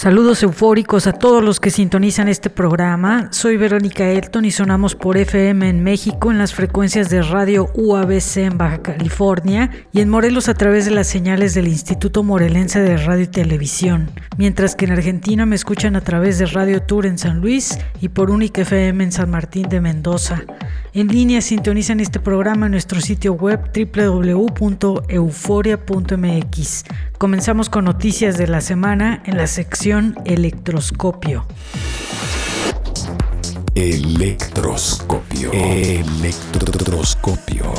Saludos eufóricos a todos los que sintonizan este programa. Soy Verónica Elton y sonamos por FM en México en las frecuencias de radio UABC en Baja California y en Morelos a través de las señales del Instituto Morelense de Radio y Televisión, mientras que en Argentina me escuchan a través de Radio Tour en San Luis y por Única FM en San Martín de Mendoza. En línea sintonizan este programa en nuestro sitio web www.euforia.mx. Comenzamos con noticias de la semana en la sección Electroscopio. Electroscopio. Electroscopio.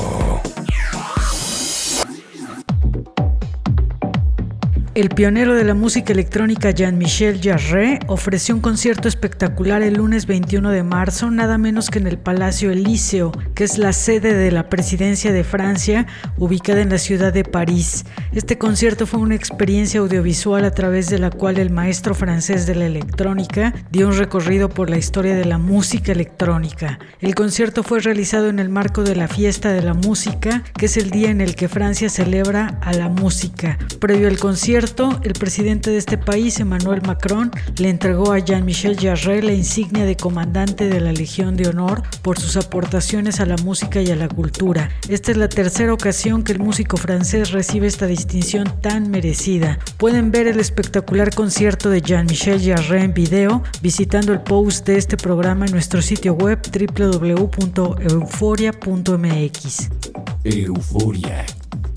El pionero de la música electrónica Jean-Michel Jarre ofreció un concierto espectacular el lunes 21 de marzo, nada menos que en el Palacio Elíseo, que es la sede de la presidencia de Francia, ubicada en la ciudad de París. Este concierto fue una experiencia audiovisual a través de la cual el maestro francés de la electrónica dio un recorrido por la historia de la música electrónica. El concierto fue realizado en el marco de la fiesta de la música, que es el día en el que Francia celebra a la música. Previo al concierto, el presidente de este país, Emmanuel Macron, le entregó a Jean-Michel Jarre la insignia de comandante de la Legión de Honor por sus aportaciones a la música y a la cultura. Esta es la tercera ocasión que el músico francés recibe esta distinción tan merecida. Pueden ver el espectacular concierto de Jean-Michel Jarre en video visitando el post de este programa en nuestro sitio web www.euforia.mx. Euforia.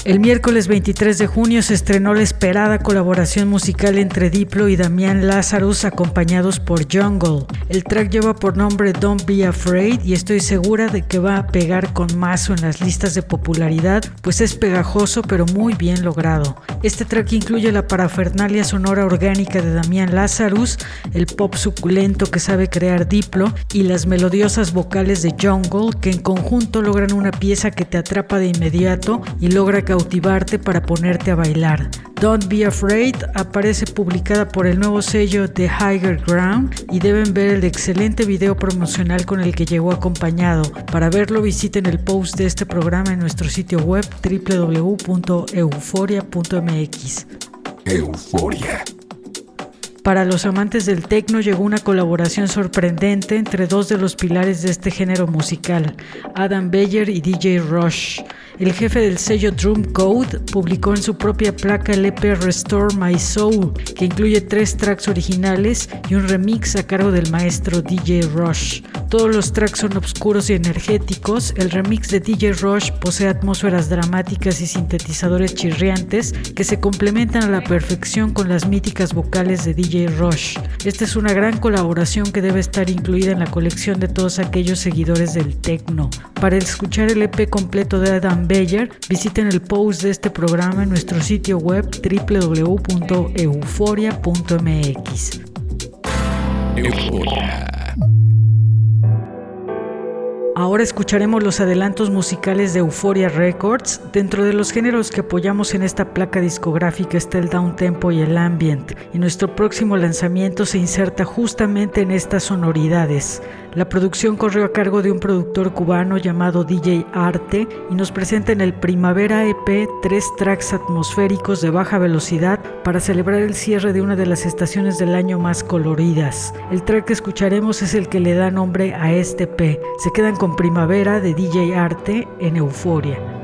El miércoles 23 de junio se estrenó la esperada colaboración musical entre Diplo y Damián Lazarus acompañados por Jungle. El track lleva por nombre Don't Be Afraid y estoy segura de que va a pegar con mazo en las listas de popularidad, pues es pegajoso pero muy bien logrado. Este track incluye la parafernalia sonora orgánica de Damián Lazarus, el pop suculento que sabe crear Diplo y las melodiosas vocales de Jungle que en conjunto logran una pieza que te atrapa de inmediato y logra que cautivarte para ponerte a bailar. Don't Be Afraid aparece publicada por el nuevo sello The Higher Ground y deben ver el excelente video promocional con el que llegó acompañado. Para verlo visiten el post de este programa en nuestro sitio web www.euforia.mx. Euforia. Para los amantes del techno llegó una colaboración sorprendente entre dos de los pilares de este género musical, Adam Beyer y DJ Rush. El jefe del sello Drum Code publicó en su propia placa el EP Restore My Soul, que incluye tres tracks originales y un remix a cargo del maestro DJ Rush. Todos los tracks son oscuros y energéticos. El remix de DJ Rush posee atmósferas dramáticas y sintetizadores chirriantes que se complementan a la perfección con las míticas vocales de DJ Rush. Esta es una gran colaboración que debe estar incluida en la colección de todos aquellos seguidores del techno. Para escuchar el EP completo de Adam Beyer, visiten el post de este programa en nuestro sitio web www.euforia.mx. Ahora escucharemos los adelantos musicales de Euphoria Records. Dentro de los géneros que apoyamos en esta placa discográfica está el down tempo y el ambient, y nuestro próximo lanzamiento se inserta justamente en estas sonoridades. La producción corrió a cargo de un productor cubano llamado DJ Arte y nos presenta en el Primavera EP tres tracks atmosféricos de baja velocidad para celebrar el cierre de una de las estaciones del año más coloridas. El track que escucharemos es el que le da nombre a este EP. Se quedan con Primavera de DJ Arte en Euforia.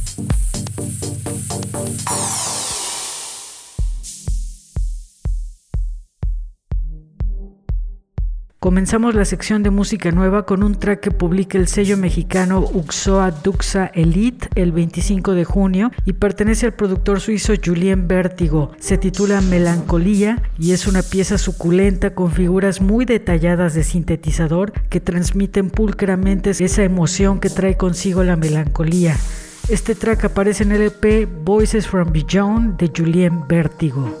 Comenzamos la sección de música nueva con un track que publica el sello mexicano Uxoa Duxa Elite el 25 de junio y pertenece al productor suizo Julien Vértigo. Se titula Melancolía y es una pieza suculenta con figuras muy detalladas de sintetizador que transmiten pulcramente esa emoción que trae consigo la melancolía. Este track aparece en el EP Voices from Beyond de Julien Vértigo.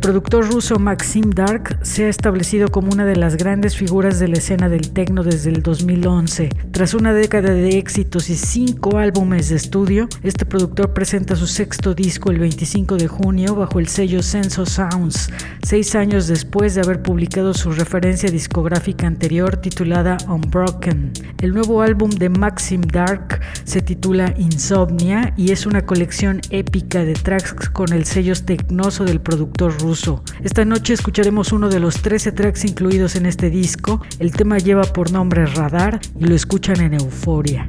Productor ruso Maxim Dark se ha establecido como una de las grandes figuras de la escena del techno desde el 2011. Tras una década de éxitos y cinco álbumes de estudio, este productor presenta su sexto disco el 25 de junio bajo el sello Senso Sounds, seis años después de haber publicado su referencia discográfica anterior titulada Unbroken. El nuevo álbum de Maxim Dark se titula Insomnia y es una colección épica de tracks con el sello tecnoso del productor ruso. Esta noche escucharemos uno de los 13 tracks incluidos en este disco. El tema lleva por nombre Radar y lo escuchan en Euforia.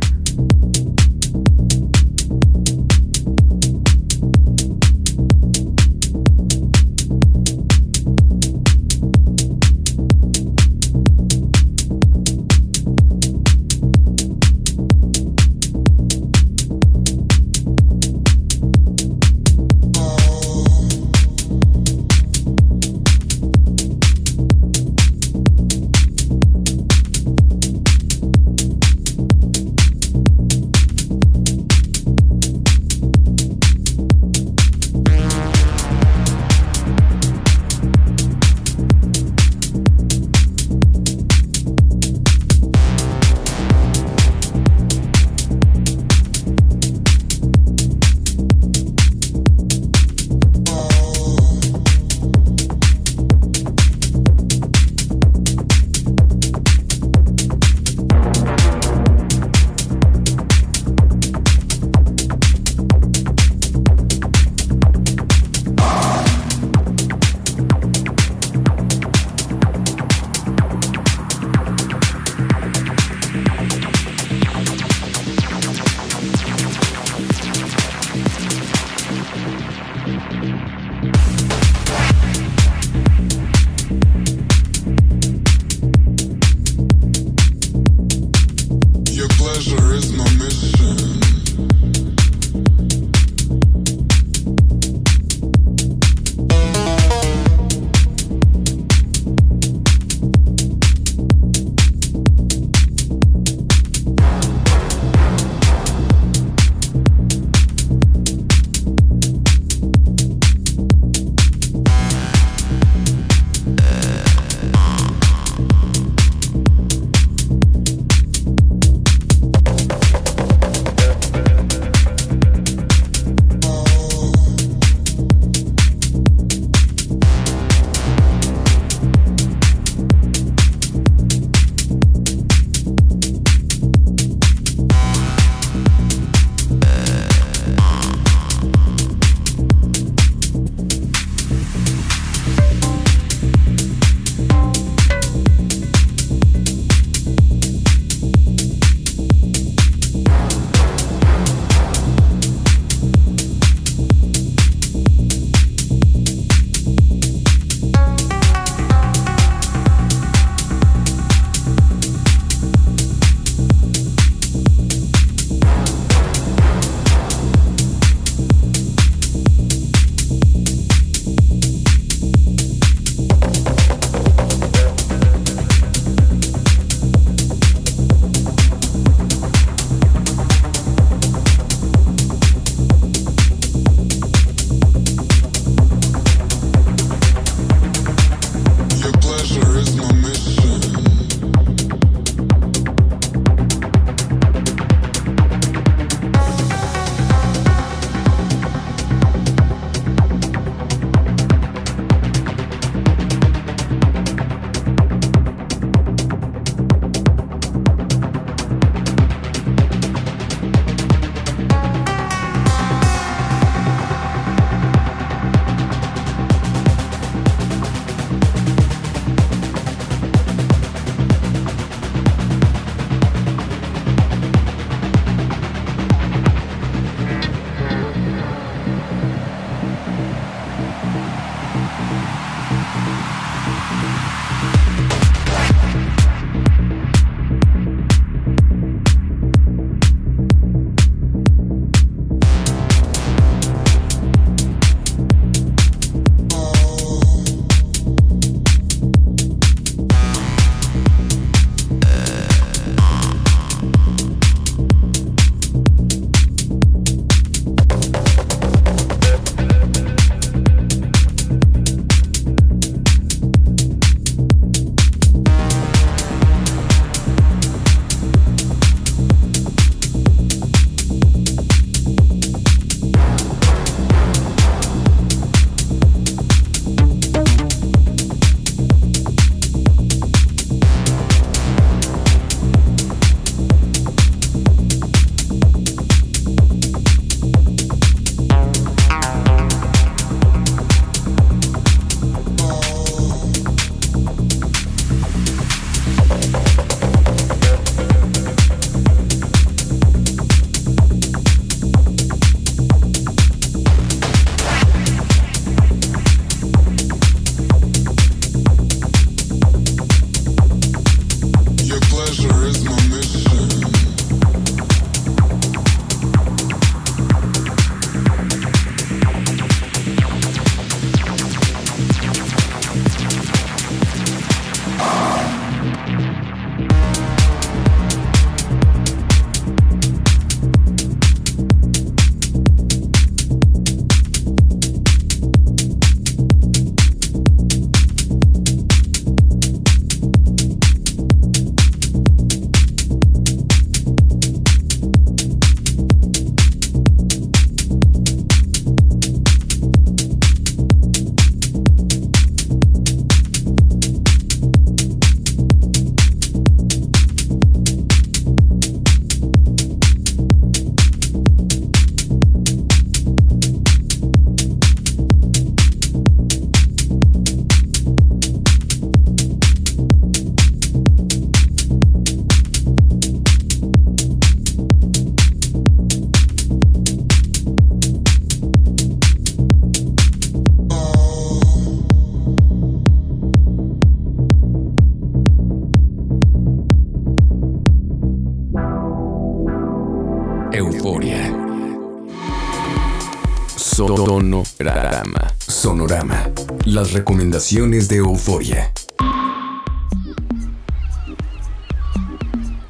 Sonorama. Sonorama. Las recomendaciones de Euforia.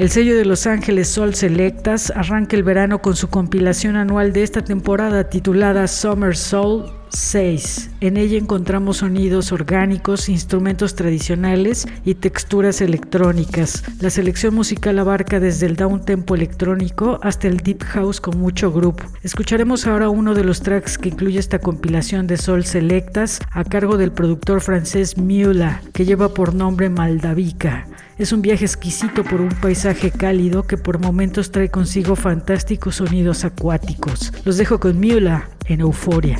El sello de Los Ángeles Sol Selectas arranca el verano con su compilación anual de esta temporada titulada Summer Soul 6. En ella encontramos sonidos orgánicos, instrumentos tradicionales y texturas electrónicas. La selección musical abarca desde el down tempo electrónico hasta el deep house con mucho grupo. Escucharemos ahora uno de los tracks que incluye esta compilación de Sol Selectas a cargo del productor francés Mula, que lleva por nombre Maldavica. Es un viaje exquisito por un paisaje cálido que por momentos trae consigo fantásticos sonidos acuáticos. Los dejo con Mula en Euforia.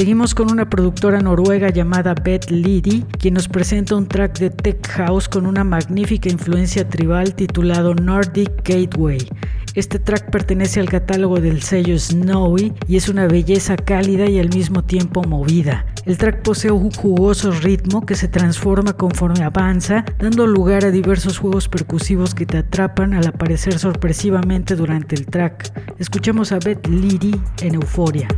Seguimos con una productora noruega llamada Beth Liddy, quien nos presenta un track de Tech House con una magnífica influencia tribal titulado Nordic Gateway. Este track pertenece al catálogo del sello Snowy y es una belleza cálida y al mismo tiempo movida. El track posee un jugoso ritmo que se transforma conforme avanza, dando lugar a diversos juegos percusivos que te atrapan al aparecer sorpresivamente durante el track. Escuchamos a Beth Liddy en Euforia.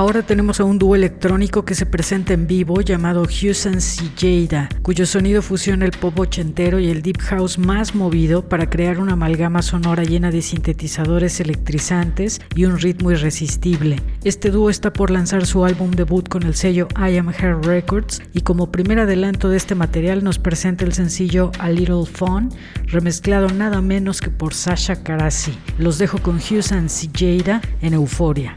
Ahora tenemos a un dúo electrónico que se presenta en vivo llamado Houston Jada, cuyo sonido fusiona el pop ochentero y el deep house más movido para crear una amalgama sonora llena de sintetizadores electrizantes y un ritmo irresistible. Este dúo está por lanzar su álbum debut con el sello I Am Hair Records y como primer adelanto de este material nos presenta el sencillo A Little Fun, remezclado nada menos que por Sasha Karasi. Los dejo con Houston Jada en. Euforia.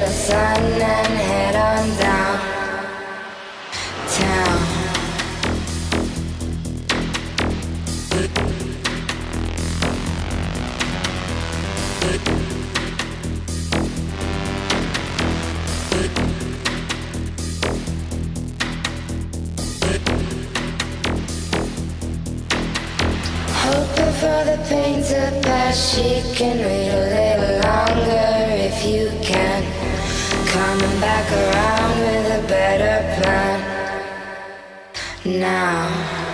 the sun and head on down town. Hoping for the pain to pass, she can relay. back around with a better plan now.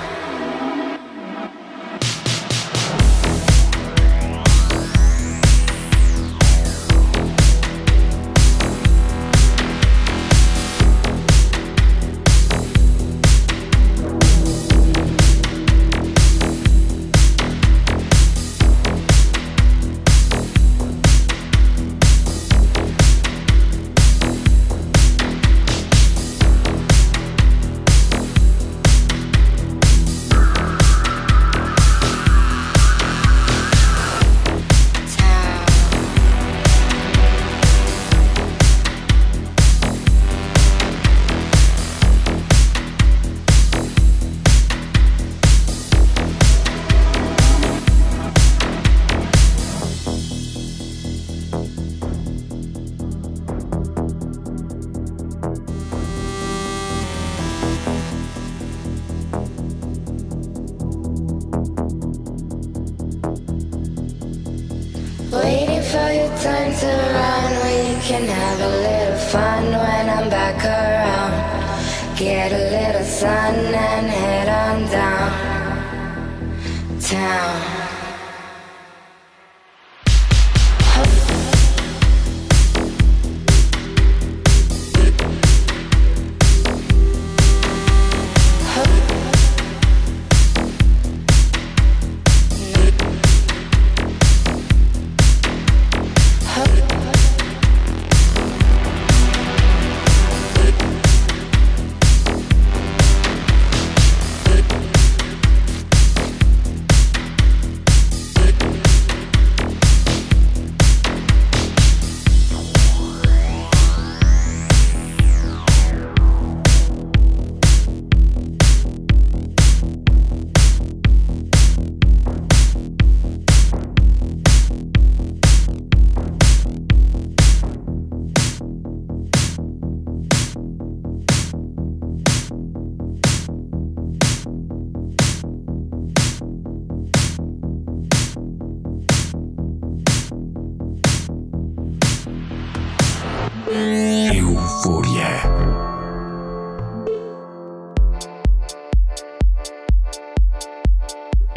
time to run. We can have a little fun when I'm back around. Get a little sun and head on down. Town.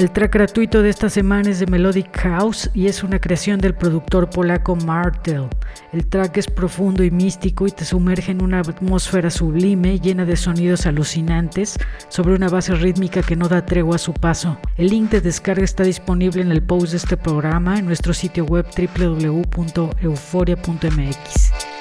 El track gratuito de esta semana es de Melodic House y es una creación del productor polaco Martel. El track es profundo y místico y te sumerge en una atmósfera sublime llena de sonidos alucinantes sobre una base rítmica que no da tregua a su paso. El link de descarga está disponible en el post de este programa en nuestro sitio web www.euforia.mx.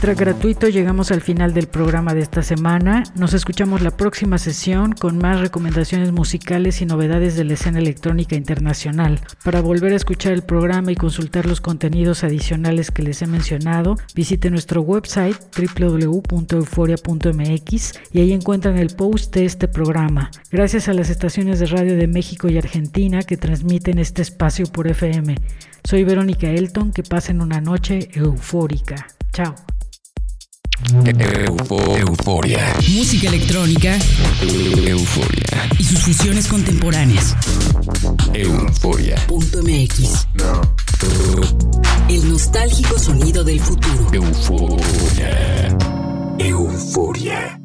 gratuito llegamos al final del programa de esta semana. Nos escuchamos la próxima sesión con más recomendaciones musicales y novedades de la escena electrónica internacional. Para volver a escuchar el programa y consultar los contenidos adicionales que les he mencionado, visite nuestro website www.euforia.mx y ahí encuentran el post de este programa. Gracias a las estaciones de radio de México y Argentina que transmiten este espacio por FM. Soy Verónica Elton, que pasen una noche eufórica. Chao. Euforia. Música electrónica. Euforia. Y sus fusiones contemporáneas. Euforia.mx. No. El nostálgico sonido del futuro. Euforia. Euforia.